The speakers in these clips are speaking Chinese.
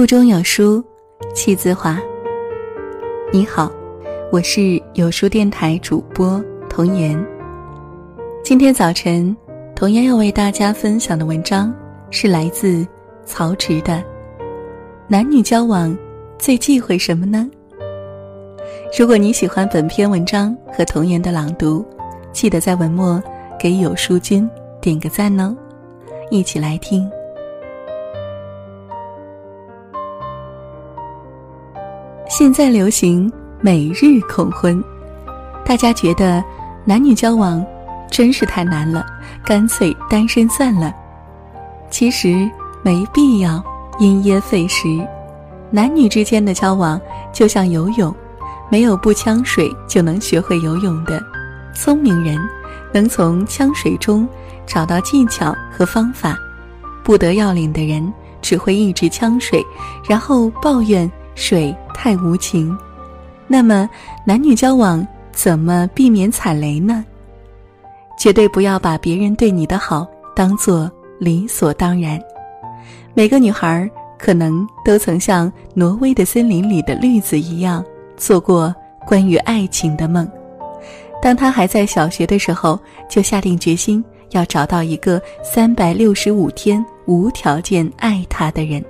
腹中有书，气自华。你好，我是有书电台主播童言。今天早晨，童言要为大家分享的文章是来自曹植的《男女交往最忌讳什么呢》。如果你喜欢本篇文章和童言的朗读，记得在文末给有书君点个赞哦。一起来听。现在流行每日恐婚，大家觉得男女交往真是太难了，干脆单身算了。其实没必要因噎废食，男女之间的交往就像游泳，没有不呛水就能学会游泳的。聪明人能从呛水中找到技巧和方法，不得要领的人只会一直呛水，然后抱怨。水太无情，那么男女交往怎么避免踩雷呢？绝对不要把别人对你的好当做理所当然。每个女孩可能都曾像挪威的森林里的绿子一样，做过关于爱情的梦。当她还在小学的时候，就下定决心要找到一个三百六十五天无条件爱她的人。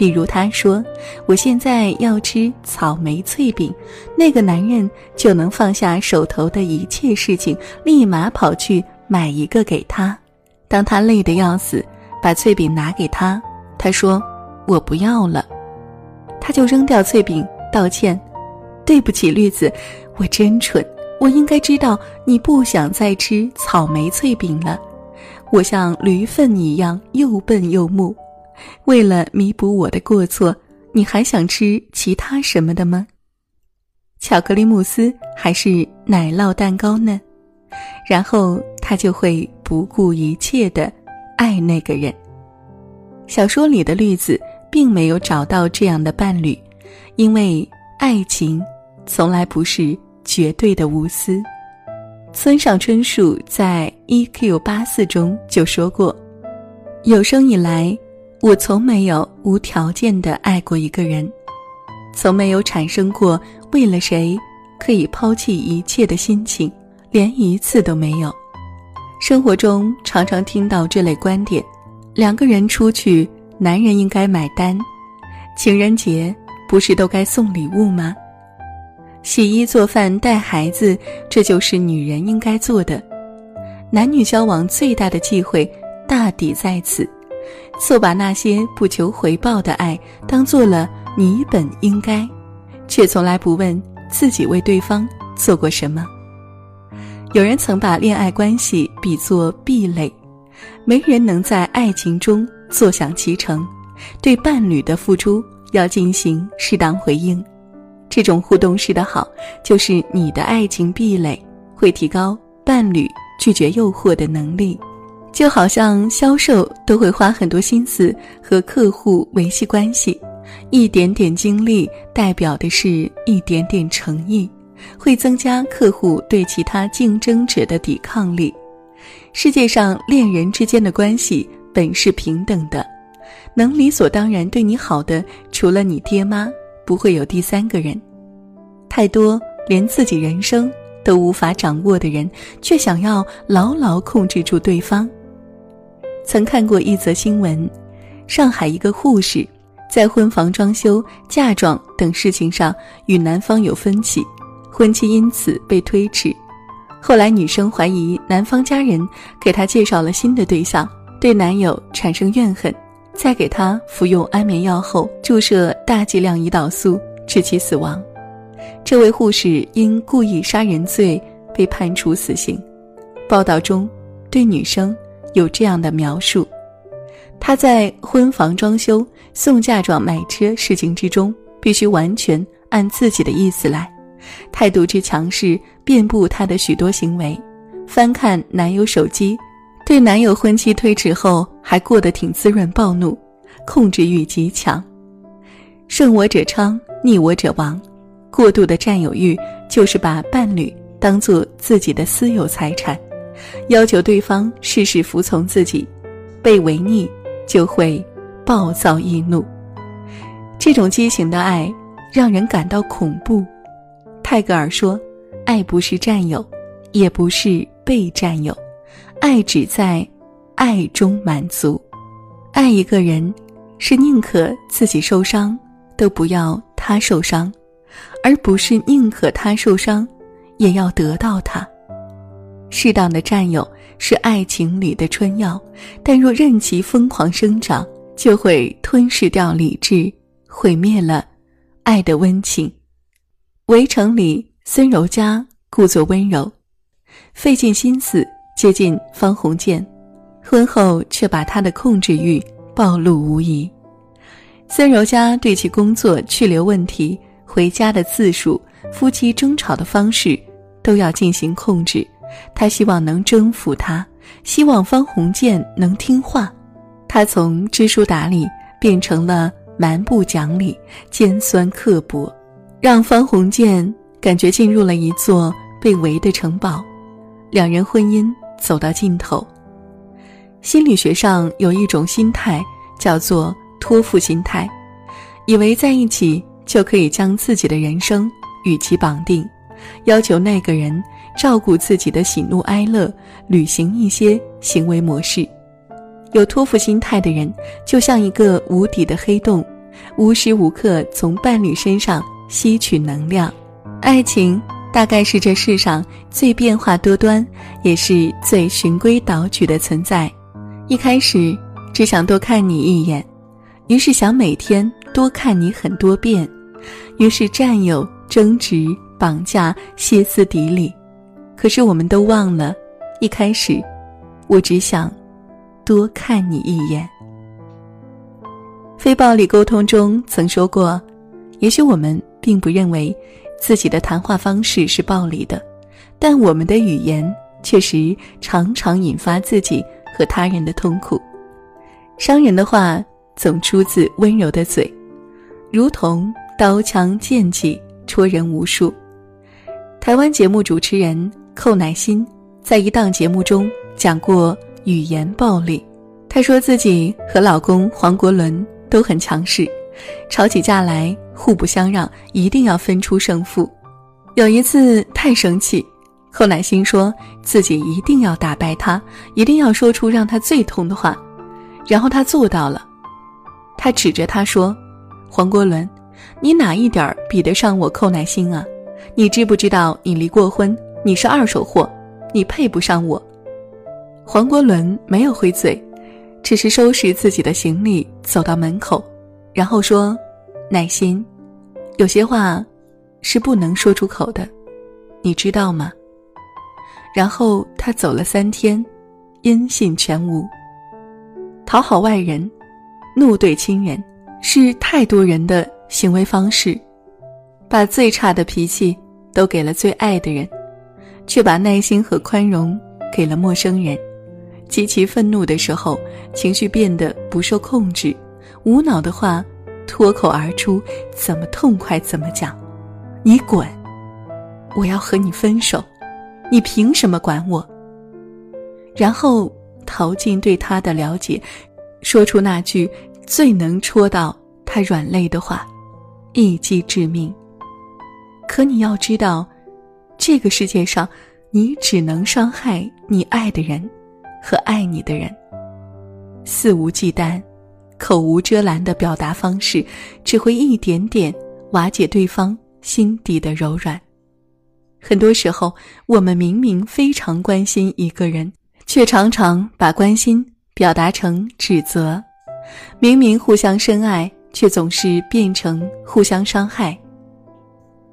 比如他说：“我现在要吃草莓脆饼。”那个男人就能放下手头的一切事情，立马跑去买一个给他。当他累得要死，把脆饼拿给他，他说：“我不要了。”他就扔掉脆饼，道歉：“对不起，绿子，我真蠢，我应该知道你不想再吃草莓脆饼了。我像驴粪一样又笨又木。”为了弥补我的过错，你还想吃其他什么的吗？巧克力慕斯还是奶酪蛋糕呢？然后他就会不顾一切的爱那个人。小说里的绿子并没有找到这样的伴侣，因为爱情从来不是绝对的无私。村上春树在《E.Q. 八四》中就说过：“有生以来。”我从没有无条件的爱过一个人，从没有产生过为了谁可以抛弃一切的心情，连一次都没有。生活中常常听到这类观点：两个人出去，男人应该买单；情人节不是都该送礼物吗？洗衣做饭带孩子，这就是女人应该做的。男女交往最大的忌讳，大抵在此。错把那些不求回报的爱当做了你本应该，却从来不问自己为对方做过什么。有人曾把恋爱关系比作壁垒，没人能在爱情中坐享其成。对伴侣的付出要进行适当回应，这种互动式的好，就是你的爱情壁垒，会提高伴侣拒绝诱惑的能力。就好像销售都会花很多心思和客户维系关系，一点点精力代表的是一点点诚意，会增加客户对其他竞争者的抵抗力。世界上恋人之间的关系本是平等的，能理所当然对你好的，除了你爹妈，不会有第三个人。太多连自己人生都无法掌握的人，却想要牢牢控制住对方。曾看过一则新闻，上海一个护士在婚房装修、嫁妆等事情上与男方有分歧，婚期因此被推迟。后来女生怀疑男方家人给她介绍了新的对象，对男友产生怨恨，在给她服用安眠药后注射大剂量胰岛素，致其死亡。这位护士因故意杀人罪被判处死刑。报道中对女生。有这样的描述：他在婚房装修、送嫁妆、买车事情之中，必须完全按自己的意思来，态度之强势遍布他的许多行为。翻看男友手机，对男友婚期推迟后还过得挺滋润，暴怒，控制欲极强。胜我者昌，逆我者亡。过度的占有欲就是把伴侣当做自己的私有财产。要求对方事事服从自己，被违逆就会暴躁易怒。这种畸形的爱让人感到恐怖。泰戈尔说：“爱不是占有，也不是被占有，爱只在爱中满足。爱一个人，是宁可自己受伤，都不要他受伤，而不是宁可他受伤，也要得到他。适当的占有是爱情里的春药，但若任其疯狂生长，就会吞噬掉理智。”毁灭了爱的温情。围城里，孙柔嘉故作温柔，费尽心思接近方鸿渐，婚后却把他的控制欲暴露无遗。孙柔嘉对其工作去留问题、回家的次数、夫妻争吵的方式，都要进行控制。他希望能征服他，希望方鸿渐能听话。他从知书达理变成了。蛮不讲理、尖酸刻薄，让方鸿渐感觉进入了一座被围的城堡，两人婚姻走到尽头。心理学上有一种心态叫做托付心态，以为在一起就可以将自己的人生与其绑定，要求那个人照顾自己的喜怒哀乐，履行一些行为模式。有托付心态的人，就像一个无底的黑洞，无时无刻从伴侣身上吸取能量。爱情大概是这世上最变化多端，也是最循规蹈矩的存在。一开始只想多看你一眼，于是想每天多看你很多遍，于是占有、争执、绑架、歇斯底里。可是我们都忘了，一开始我只想。多看你一眼。非暴力沟通中曾说过，也许我们并不认为自己的谈话方式是暴力的，但我们的语言确实常常引发自己和他人的痛苦。伤人的话总出自温柔的嘴，如同刀枪剑戟戳人无数。台湾节目主持人寇乃馨在一档节目中讲过。语言暴力，她说自己和老公黄国伦都很强势，吵起架来互不相让，一定要分出胜负。有一次太生气，寇乃馨说自己一定要打败他，一定要说出让他最痛的话，然后他做到了。他指着他说：“黄国伦，你哪一点儿比得上我寇乃馨啊？你知不知道你离过婚？你是二手货，你配不上我。”黄国伦没有回嘴，只是收拾自己的行李走到门口，然后说：“耐心，有些话是不能说出口的，你知道吗？”然后他走了三天，音信全无。讨好外人，怒对亲人，是太多人的行为方式，把最差的脾气都给了最爱的人，却把耐心和宽容给了陌生人。极其愤怒的时候，情绪变得不受控制，无脑的话脱口而出，怎么痛快怎么讲。你滚！我要和你分手！你凭什么管我？然后逃进对他的了解，说出那句最能戳到他软肋的话，一击致命。可你要知道，这个世界上，你只能伤害你爱的人。和爱你的人，肆无忌惮、口无遮拦的表达方式，只会一点点瓦解对方心底的柔软。很多时候，我们明明非常关心一个人，却常常把关心表达成指责；明明互相深爱，却总是变成互相伤害。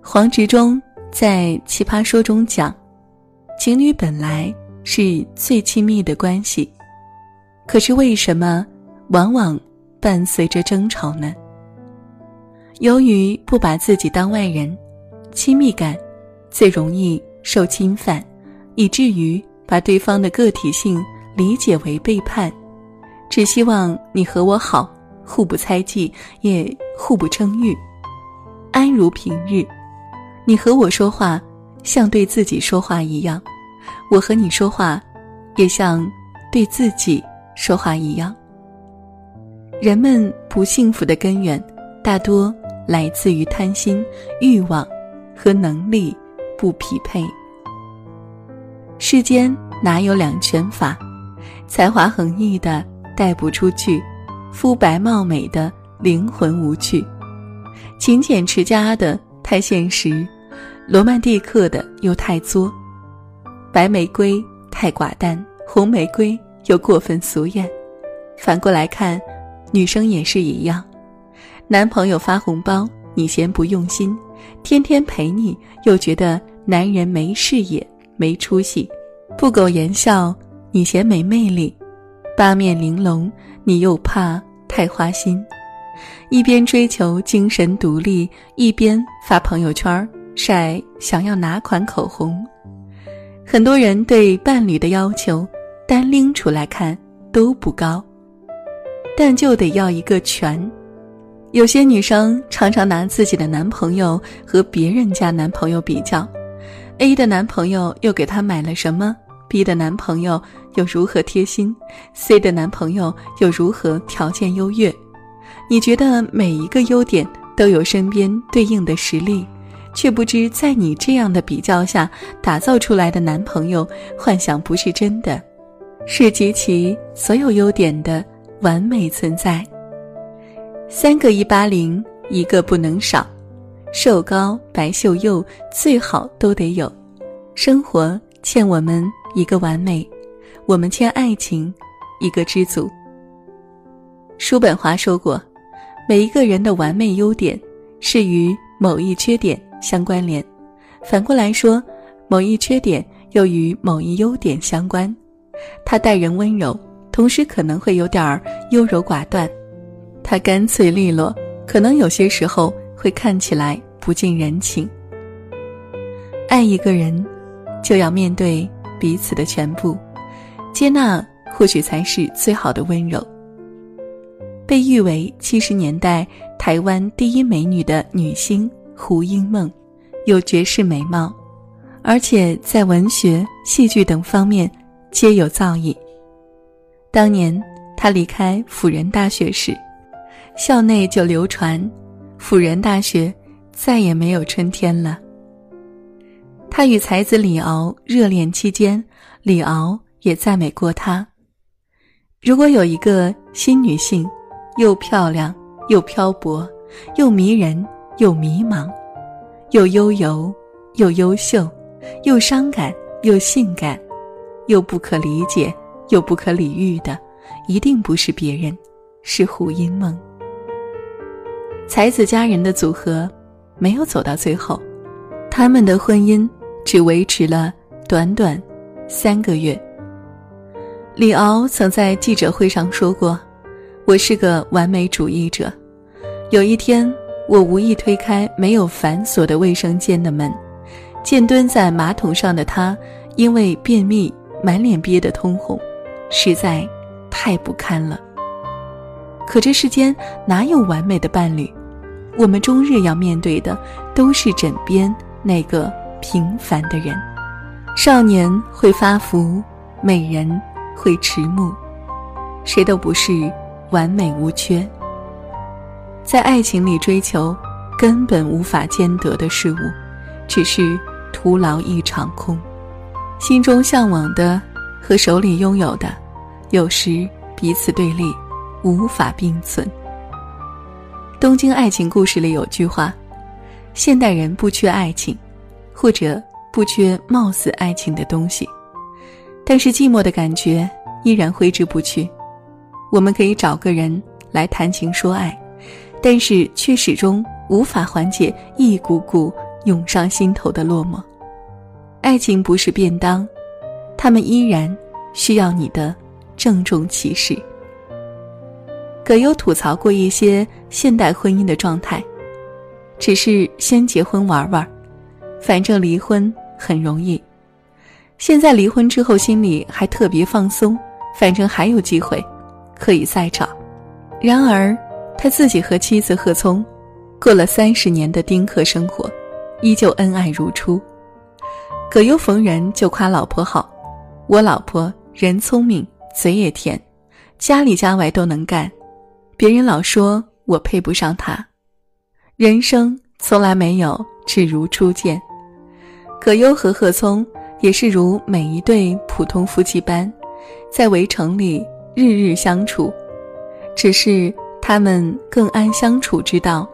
黄执中在《奇葩说》中讲，情侣本来。是最亲密的关系，可是为什么往往伴随着争吵呢？由于不把自己当外人，亲密感最容易受侵犯，以至于把对方的个体性理解为背叛，只希望你和我好，互不猜忌，也互不称誉，安如平日。你和我说话，像对自己说话一样。我和你说话，也像对自己说话一样。人们不幸福的根源，大多来自于贪心、欲望和能力不匹配。世间哪有两全法？才华横溢的带不出去，肤白貌美的灵魂无趣，勤俭持家的太现实，罗曼蒂克的又太作，白玫瑰太寡淡，红玫瑰又过分俗艳。反过来看，女生也是一样，男朋友发红包你嫌不用心，天天陪你又觉得男人没事业。没出息，不苟言笑，你嫌没魅力；八面玲珑，你又怕太花心。一边追求精神独立，一边发朋友圈晒想要哪款口红。很多人对伴侣的要求，单拎出来看都不高，但就得要一个全。有些女生常常拿自己的男朋友和别人家男朋友比较。A 的男朋友又给她买了什么？B 的男朋友又如何贴心？C 的男朋友又如何条件优越？你觉得每一个优点都有身边对应的实力，却不知在你这样的比较下打造出来的男朋友，幻想不是真的，是集齐所有优点的完美存在。三个一八零，一个不能少。瘦高白秀幼最好都得有，生活欠我们一个完美，我们欠爱情一个知足。叔本华说过，每一个人的完美优点是与某一缺点相关联，反过来说，某一缺点又与某一优点相关。他待人温柔，同时可能会有点儿优柔寡断；他干脆利落，可能有些时候。会看起来不近人情。爱一个人，就要面对彼此的全部，接纳或许才是最好的温柔。被誉为七十年代台湾第一美女的女星胡因梦，有绝世美貌，而且在文学、戏剧等方面皆有造诣。当年她离开辅仁大学时，校内就流传。辅仁大学再也没有春天了。他与才子李敖热恋期间，李敖也赞美过他：“如果有一个新女性，又漂亮又漂泊，又迷人又迷茫，又悠游又优秀，又伤感又性感，又不可理解又不可理喻的，一定不是别人，是胡因梦。”才子佳人的组合没有走到最后，他们的婚姻只维持了短短三个月。李敖曾在记者会上说过：“我是个完美主义者。有一天，我无意推开没有反锁的卫生间的门，见蹲在马桶上的他，因为便秘满脸憋得通红，实在太不堪了。可这世间哪有完美的伴侣？”我们终日要面对的，都是枕边那个平凡的人。少年会发福，美人会迟暮，谁都不是完美无缺。在爱情里追求根本无法兼得的事物，只是徒劳一场空。心中向往的和手里拥有的，有时彼此对立，无法并存。《东京爱情故事》里有句话：“现代人不缺爱情，或者不缺貌似爱情的东西，但是寂寞的感觉依然挥之不去。我们可以找个人来谈情说爱，但是却始终无法缓解一股股涌上心头的落寞。爱情不是便当，他们依然需要你的郑重其事。”葛优吐槽过一些现代婚姻的状态，只是先结婚玩玩，反正离婚很容易。现在离婚之后心里还特别放松，反正还有机会，可以再找。然而他自己和妻子贺聪，过了三十年的丁克生活，依旧恩爱如初。葛优逢人就夸老婆好，我老婆人聪明，嘴也甜，家里家外都能干。别人老说我配不上他，人生从来没有只如初见。葛优和贺聪也是如每一对普通夫妻般，在围城里日日相处，只是他们更谙相处之道，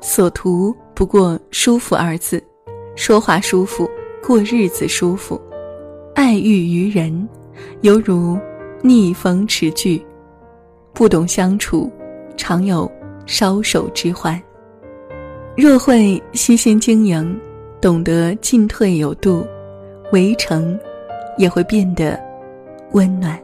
所图不过舒服二字，说话舒服，过日子舒服，爱欲于人，犹如逆风持炬，不懂相处，常有烧手之患。若会悉心经营。懂得进退有度，围城也会变得温暖。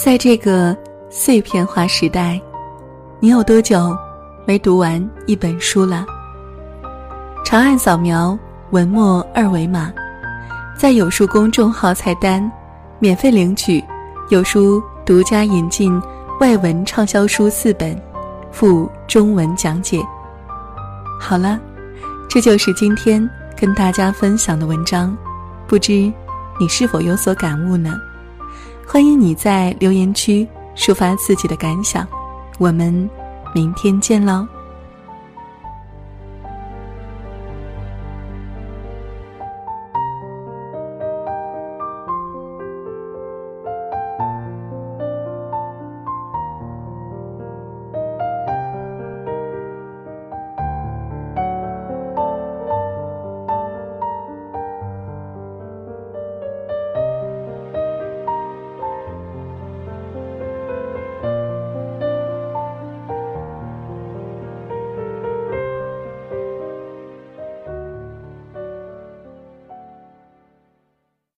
在这个碎片化时代，你有多久没读完一本书了？长按扫描文末二维码，在有书公众号菜单免费领取有书独家引进。外文畅销书四本，附中文讲解。好了，这就是今天跟大家分享的文章，不知你是否有所感悟呢？欢迎你在留言区抒发自己的感想，我们明天见喽。